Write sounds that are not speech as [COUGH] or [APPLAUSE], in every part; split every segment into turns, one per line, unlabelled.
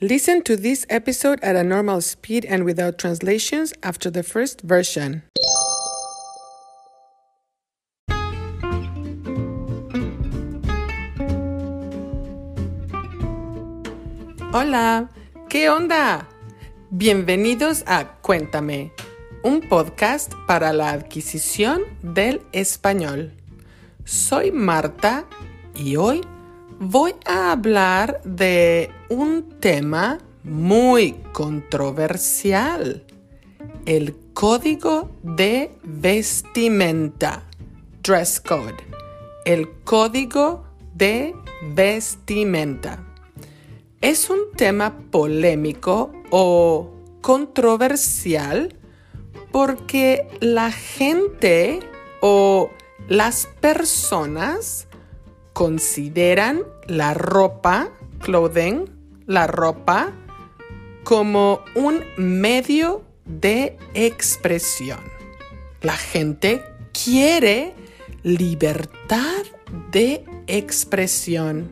Listen to this episode at a normal speed and without translations after the first version. Hola, ¿qué onda? Bienvenidos a Cuéntame, un podcast para la adquisición del español. Soy Marta y hoy voy a hablar de un tema muy controversial, el código de vestimenta, dress code, el código de vestimenta. Es un tema polémico o controversial porque la gente o las personas consideran la ropa, clothing, la ropa, como un medio de expresión. La gente quiere libertad de expresión.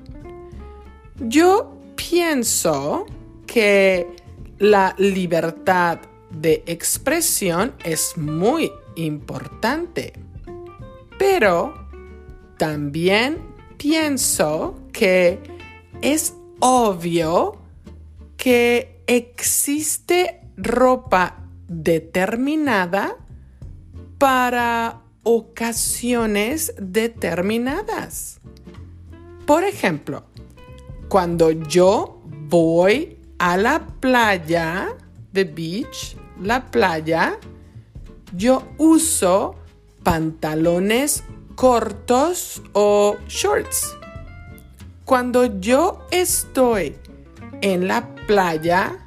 Yo pienso que la libertad de expresión es muy importante, pero también pienso que es obvio que existe ropa determinada para ocasiones determinadas. Por ejemplo, cuando yo voy a la playa, the beach, la playa, yo uso pantalones cortos o shorts. Cuando yo estoy en la playa,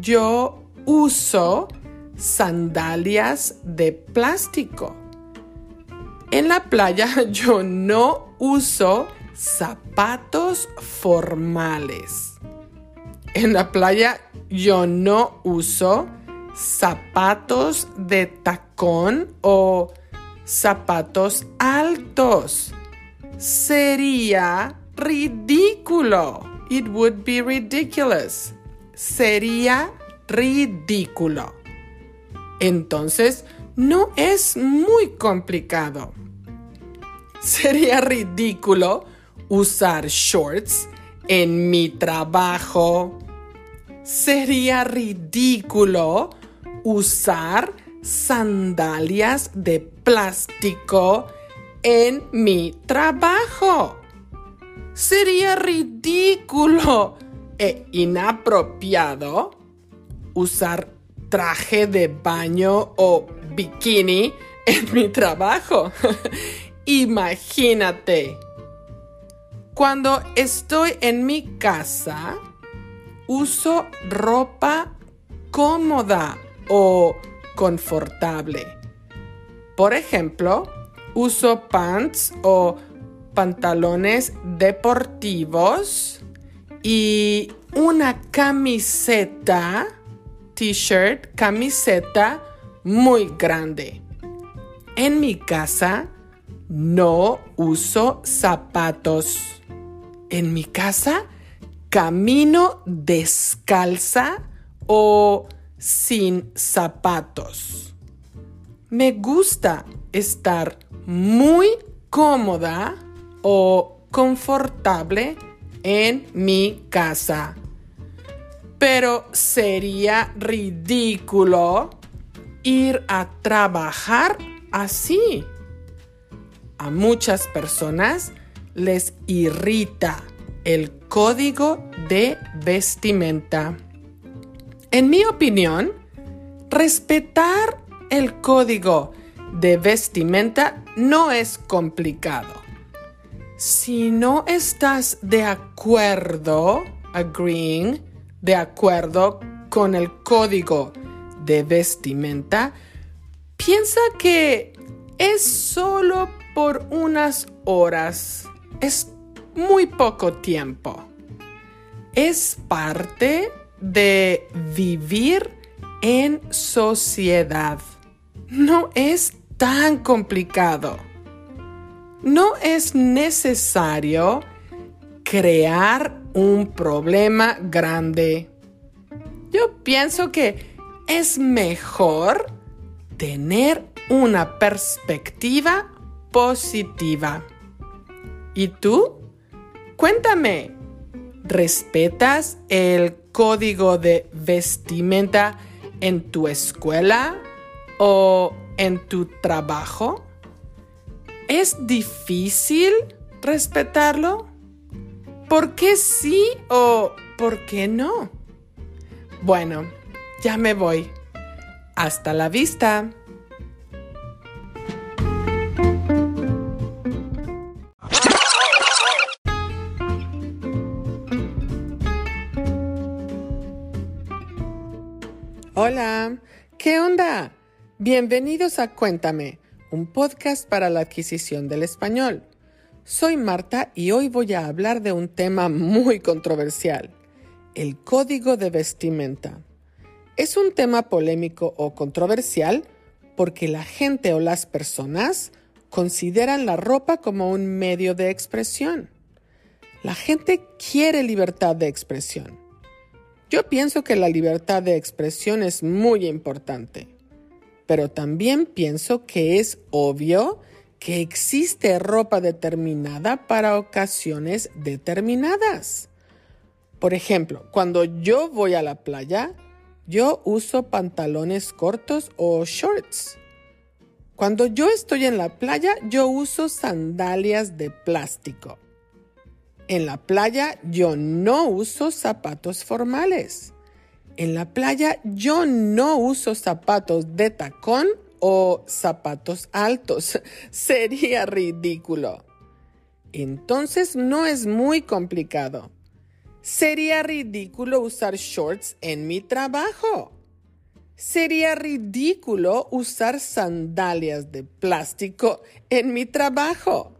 yo uso sandalias de plástico. En la playa [LAUGHS] yo no uso zapatos formales. En la playa yo no uso zapatos de tacón o zapatos altos. Sería ridículo. It would be ridiculous. Sería ridículo. Entonces, no es muy complicado. Sería ridículo usar shorts en mi trabajo. Sería ridículo usar sandalias de plástico en mi trabajo. Sería ridículo e inapropiado usar traje de baño o bikini en mi trabajo. [LAUGHS] Imagínate. Cuando estoy en mi casa, uso ropa cómoda o confortable. Por ejemplo, uso pants o pantalones deportivos y una camiseta, t-shirt, camiseta muy grande. En mi casa no uso zapatos. En mi casa camino descalza o sin zapatos. Me gusta estar muy cómoda o confortable en mi casa. Pero sería ridículo ir a trabajar así. A muchas personas les irrita el código de vestimenta. En mi opinión, respetar el código de vestimenta no es complicado. Si no estás de acuerdo, agreeing, de acuerdo con el código de vestimenta, piensa que es solo por unas horas. Es muy poco tiempo. Es parte de vivir en sociedad. No es tan complicado. No es necesario crear un problema grande. Yo pienso que es mejor tener una perspectiva positiva. ¿Y tú? Cuéntame, ¿respetas el código de vestimenta en tu escuela o en tu trabajo? ¿Es difícil respetarlo? ¿Por qué sí o por qué no? Bueno, ya me voy. Hasta la vista. ¿Qué onda? Bienvenidos a Cuéntame, un podcast para la adquisición del español. Soy Marta y hoy voy a hablar de un tema muy controversial, el código de vestimenta. Es un tema polémico o controversial porque la gente o las personas consideran la ropa como un medio de expresión. La gente quiere libertad de expresión yo pienso que la libertad de expresión es muy importante, pero también pienso que es obvio que existe ropa determinada para ocasiones determinadas. Por ejemplo, cuando yo voy a la playa, yo uso pantalones cortos o shorts. Cuando yo estoy en la playa, yo uso sandalias de plástico. En la playa yo no uso zapatos formales. En la playa yo no uso zapatos de tacón o zapatos altos. [LAUGHS] Sería ridículo. Entonces no es muy complicado. Sería ridículo usar shorts en mi trabajo. Sería ridículo usar sandalias de plástico en mi trabajo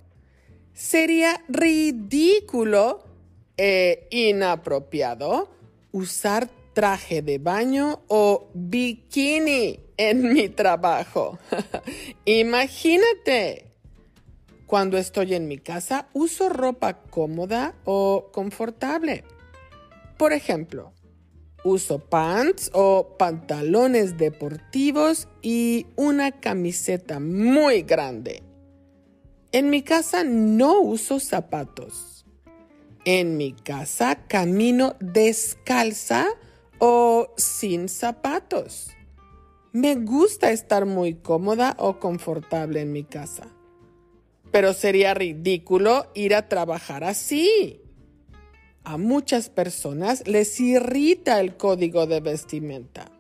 sería ridículo e inapropiado usar traje de baño o bikini en [LAUGHS] mi trabajo. [LAUGHS] Imagínate. Cuando estoy en mi casa, uso ropa cómoda o confortable. Por ejemplo, uso pants o pantalones deportivos y una camiseta muy grande. En mi casa no uso zapatos. En mi casa camino descalza o sin zapatos. Me gusta estar muy cómoda o confortable en mi casa. Pero sería ridículo ir a trabajar así. A muchas personas les irrita el código de vestimenta.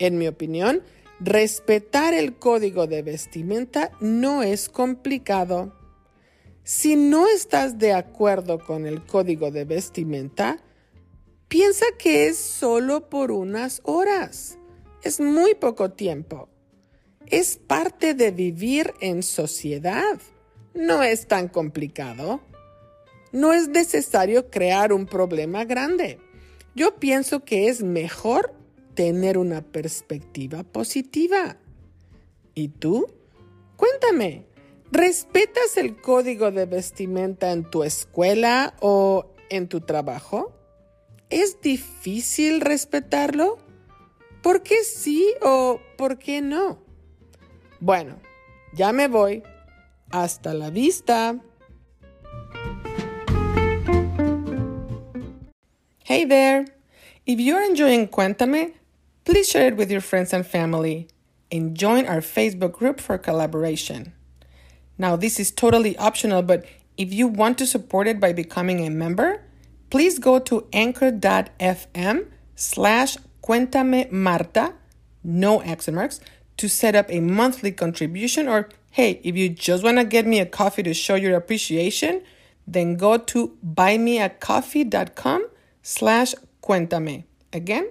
En mi opinión, Respetar el código de vestimenta no es complicado. Si no estás de acuerdo con el código de vestimenta, piensa que es solo por unas horas. Es muy poco tiempo. Es parte de vivir en sociedad. No es tan complicado. No es necesario crear un problema grande. Yo pienso que es mejor tener una perspectiva positiva. ¿Y tú? Cuéntame, ¿respetas el código de vestimenta en tu escuela o en tu trabajo? ¿Es difícil respetarlo? ¿Por qué sí o por qué no? Bueno, ya me voy. Hasta la vista. Hey there. If you're enjoying Cuéntame, Please share it with your friends and family and join our Facebook group for collaboration. Now, this is totally optional, but if you want to support it by becoming a member, please go to anchor.fm slash cuéntame Marta, no accent marks, to set up a monthly contribution. Or hey, if you just want to get me a coffee to show your appreciation, then go to buymeacoffee.com slash cuéntame. Again,